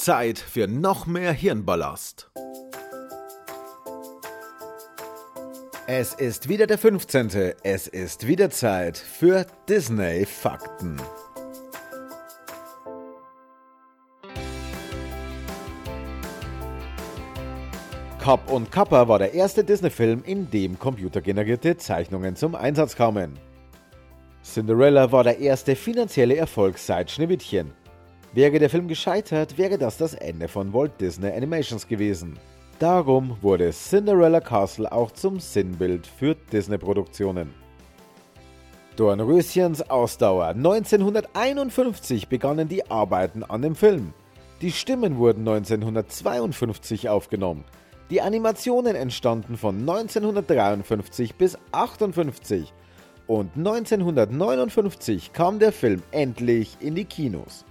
Zeit für noch mehr Hirnballast. Es ist wieder der 15. Es ist wieder Zeit für Disney Fakten. Cop und Kappa war der erste Disney-Film, in dem computergenerierte Zeichnungen zum Einsatz kamen. Cinderella war der erste finanzielle Erfolg seit Schneewittchen. Wäre der Film gescheitert, wäre das das Ende von Walt Disney Animations gewesen. Darum wurde Cinderella Castle auch zum Sinnbild für Disney-Produktionen. Dornröschens Ausdauer. 1951 begannen die Arbeiten an dem Film. Die Stimmen wurden 1952 aufgenommen. Die Animationen entstanden von 1953 bis 1958 und 1959 kam der Film endlich in die Kinos.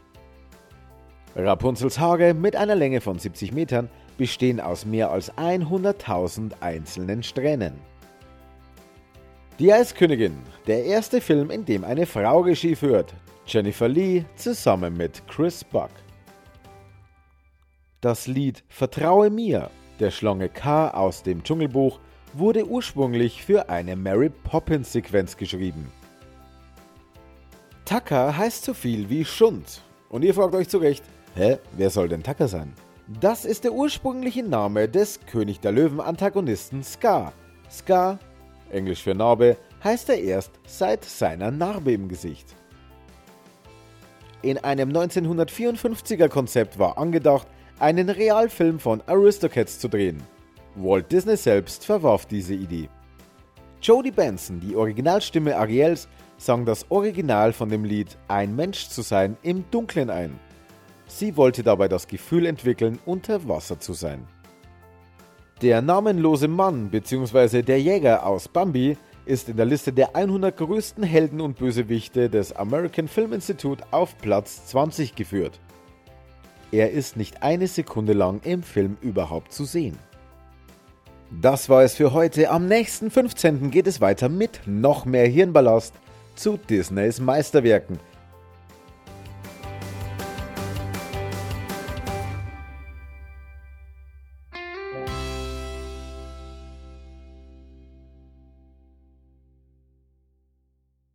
Rapunzels Haare mit einer Länge von 70 Metern bestehen aus mehr als 100.000 einzelnen Strähnen. Die Eiskönigin, der erste Film, in dem eine Frau Regie führt, Jennifer Lee zusammen mit Chris Buck. Das Lied Vertraue mir der Schlange K aus dem Dschungelbuch wurde ursprünglich für eine Mary Poppins Sequenz geschrieben. Tucker heißt so viel wie Schund. Und ihr fragt euch zu Recht, hä, wer soll denn Tucker sein? Das ist der ursprüngliche Name des König der Löwen Antagonisten Scar. Scar, englisch für Narbe, heißt er erst seit seiner Narbe im Gesicht. In einem 1954er Konzept war angedacht, einen Realfilm von Aristocats zu drehen. Walt Disney selbst verwarf diese Idee. Jodie Benson, die Originalstimme Ariels, sang das Original von dem Lied Ein Mensch zu sein im Dunkeln ein. Sie wollte dabei das Gefühl entwickeln, unter Wasser zu sein. Der namenlose Mann bzw. der Jäger aus Bambi ist in der Liste der 100 größten Helden und Bösewichte des American Film Institute auf Platz 20 geführt. Er ist nicht eine Sekunde lang im Film überhaupt zu sehen. Das war es für heute. Am nächsten 15. geht es weiter mit noch mehr Hirnballast zu Disneys Meisterwerken.